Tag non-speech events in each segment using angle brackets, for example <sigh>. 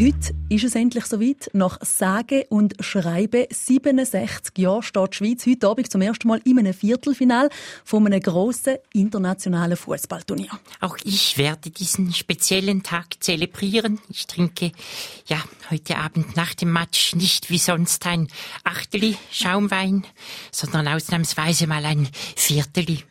Heute ist es endlich soweit. Nach sage und schreibe 67 Jahren steht die Schweiz heute Abend zum ersten Mal in einem Viertelfinal von einem grossen internationalen Fußballturnier. Auch ich werde diesen speziellen Tag zelebrieren. Ich trinke ja heute Abend nach dem Match nicht wie sonst ein Achteli Schaumwein, sondern ausnahmsweise mal ein Vierteli.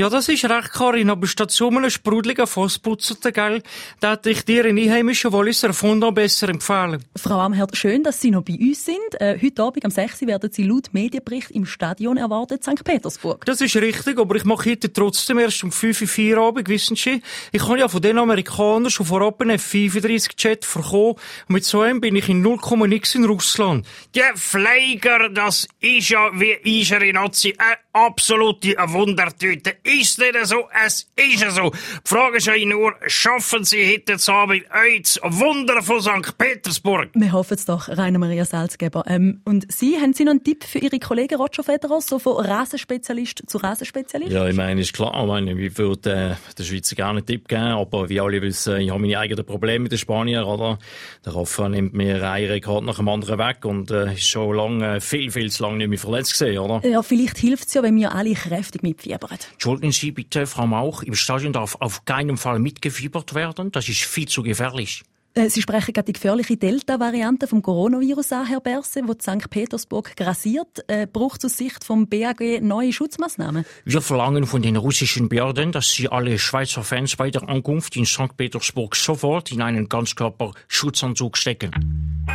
Ja, das ist recht, Karin, aber statt so einem sprudeligen Fassputzerten, gell, da hätte ich dir in einheimischen Walliser Fond besser empfehlen. Frau Amherd, schön, dass Sie noch bei uns sind. Äh, heute Abend am 6. werden Sie laut Medienbericht im Stadion erwartet, St. Petersburg. Das ist richtig, aber ich mache heute trotzdem erst um 5 Uhr Abend, wissen Sie. Ich habe ja von den Amerikanern schon vorab einen F-35-Jet verkommen und mit so einem bin ich in 0, nix in Russland. Der Flieger, das ist ja wie unsere Nazi eine absolute Wundertüte. Ist nicht so, es ist so. Die Frage ist ja nur, schaffen Sie heute Abend das Wunder von St. Petersburg? Wir hoffen es doch, Rainer Maria Salzgeber. Ähm, und Sie, haben Sie noch einen Tipp für Ihre Kollegen Roger Federer, so von Rasenspezialist zu Rasenspezialist? Ja, ich meine, ist klar. Ich meine, ich würde äh, der Schweizer gerne einen Tipp geben, aber wie alle wissen, ich habe meine eigenen Probleme mit den Spaniern, oder? Der Rafa nimmt mir einen Rekord nach dem anderen weg und äh, ist schon lange, viel, viel zu lange nicht mehr verletzt gesehen, oder? Ja, vielleicht hilft es ja, wenn wir alle kräftig mitfiebern. Entschuldigen Sie bitte, Frau Mauch, im Stadion darf auf keinen Fall mitgefiebert werden. Das ist viel zu gefährlich. Äh, Sie sprechen gerade die gefährliche Delta-Variante vom Coronavirus an, Herr Berse, wo St. Petersburg grassiert. Äh, braucht aus Sicht vom BAG neue Schutzmaßnahmen? Wir verlangen von den russischen Behörden, dass sie alle Schweizer Fans bei der Ankunft in St. Petersburg sofort in einen Ganzkörperschutzanzug stecken.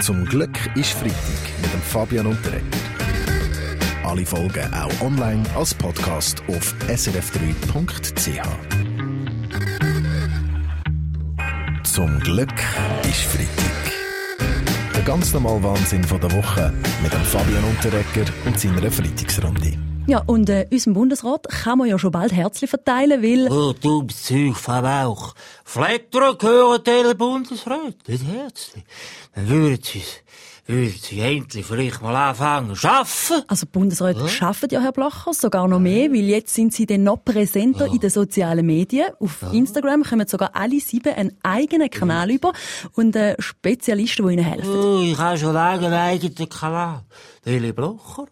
Zum Glück ist Freitag mit dem Fabian Unterrecker. Alle Folgen auch online als Podcast auf srf3.ch. Zum Glück ist Freitag. Der ganz normale Wahnsinn von der Woche mit dem Fabian Unterrecker und seiner Freitagsrunde. Ja, und äh, unserem Bundesrat kann man ja schon bald Herzli verteilen, weil... Oh, dummes Zeug von Bauch. Flattern gehören den Bundesrat, nicht Herzli. Dann würden sie würden sie endlich vielleicht mal anfangen zu arbeiten. Also Bundesrat ja? schaffen ja, Herr Blacher, sogar noch mehr, weil jetzt sind sie dann noch präsenter ja. in den sozialen Medien. Auf ja. Instagram kommen sogar alle sieben einen eigenen Kanal über und äh, Spezialisten, die ihnen helfen. Oh, ich habe schon lange einen eigenen Kanal. Heli Blacher.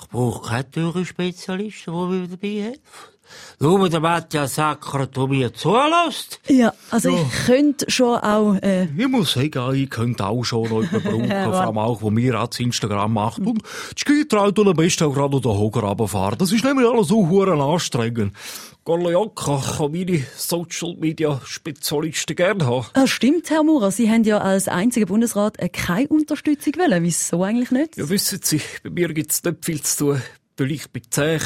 Ich brauche keine teuren Spezialisten, die mir dabei helfen. Nur der Matthias Sacker, der mir zulässt. Ja, also ja. ich könnte schon auch... Äh... Ich muss sagen, ich könnte auch schon noch überbrauchen, <laughs> vor allem auch, wo mir als Instagram macht. Und die Skitreut und am besten auch gerade noch den Hoger runterfahren. Das ist nämlich alles so huren anstrengend. Goliatka kann meine Social Media Spezialisten gerne haben. Ah, stimmt, Herr Maurer. Sie haben ja als einziger Bundesrat keine Unterstützung wollen. Wieso eigentlich nicht? Ja, wissen Sie, bei mir gibt es nicht viel zu tun weil ich bin zäh.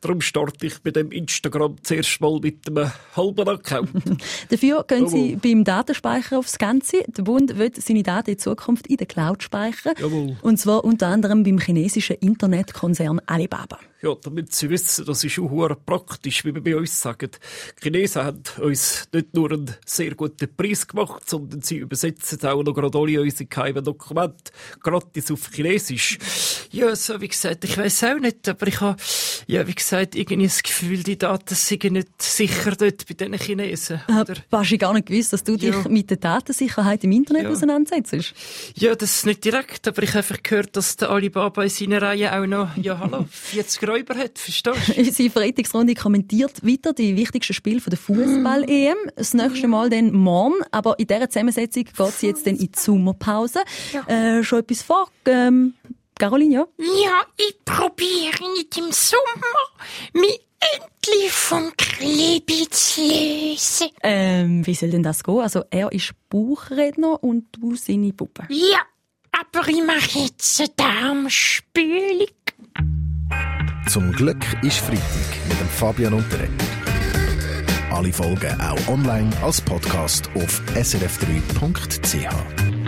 Darum starte ich bei dem Instagram zuerst mal mit einem halben Account. <laughs> Dafür können Sie beim Datenspeicher aufs Ganze. Der Bund will seine Daten in Zukunft in der Cloud speichern. Jawohl. Und zwar unter anderem beim chinesischen Internetkonzern Alibaba. Ja, damit Sie wissen, das ist auch praktisch, wie wir bei uns sagen. Die Chinesen haben uns nicht nur einen sehr guten Preis gemacht, sondern sie übersetzen auch noch gerade alle unsere geheimen Dokumente gratis auf Chinesisch. Ja, so wie gesagt, ich weiß auch nicht, aber ich habe, ja, wie gesagt, irgendwie das Gefühl, die Daten sind nicht sicher dort bei diesen Chinesen. Oder? Hast du gar nicht gewusst, dass du dich ja. mit der Datensicherheit im Internet ja. auseinandersetzt? Ja, das ist nicht direkt, aber ich habe einfach gehört, dass der Alibaba in seiner Reihe auch noch, ja, hallo, <laughs> 40 Räuber hat, verstehst du? <laughs> Unsere Freitagsrunde kommentiert weiter die wichtigsten Spiele der Fußball-EM. Das nächste Mal dann morgen, aber in dieser Zusammensetzung geht es jetzt dann in die Sommerpause. Ja. Äh, schon etwas vor, ähm, Caroline, ja? Ja, ich probiere nicht im Sommer, mich endlich vom Klebe zu lösen. Ähm, wie soll denn das gehen? Also, er ist Buchredner und du seine Puppe. Ja, aber ich mache jetzt eine Darmspülung. Zum Glück ist Freitag mit dem Fabian Unterreger. Alle Folgen auch online als Podcast auf srf3.ch.